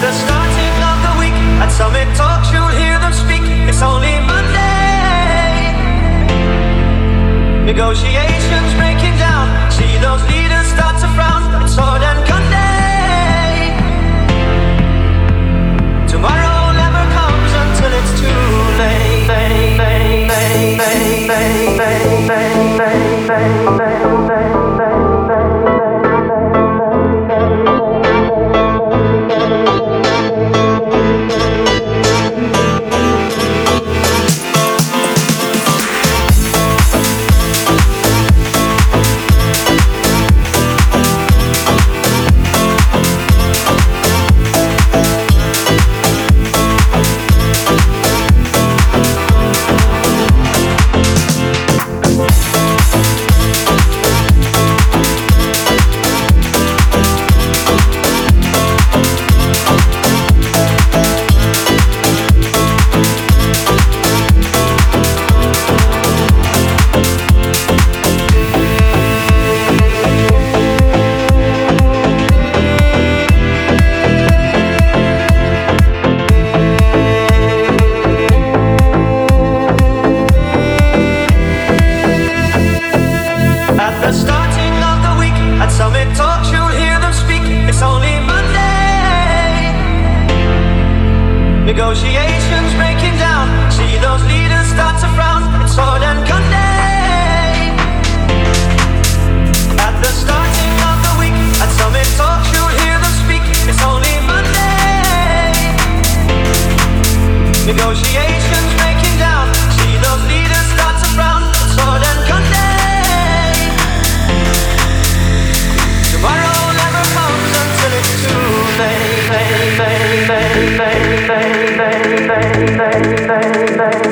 the stars. Negotiations breaking down. See those leaders start to frown. It's and Conde. At the starting of the week, at summit you'll hear them speak. It's only Monday. Negotiations breaking down. See those leaders start to frown. It's day, day, day, day.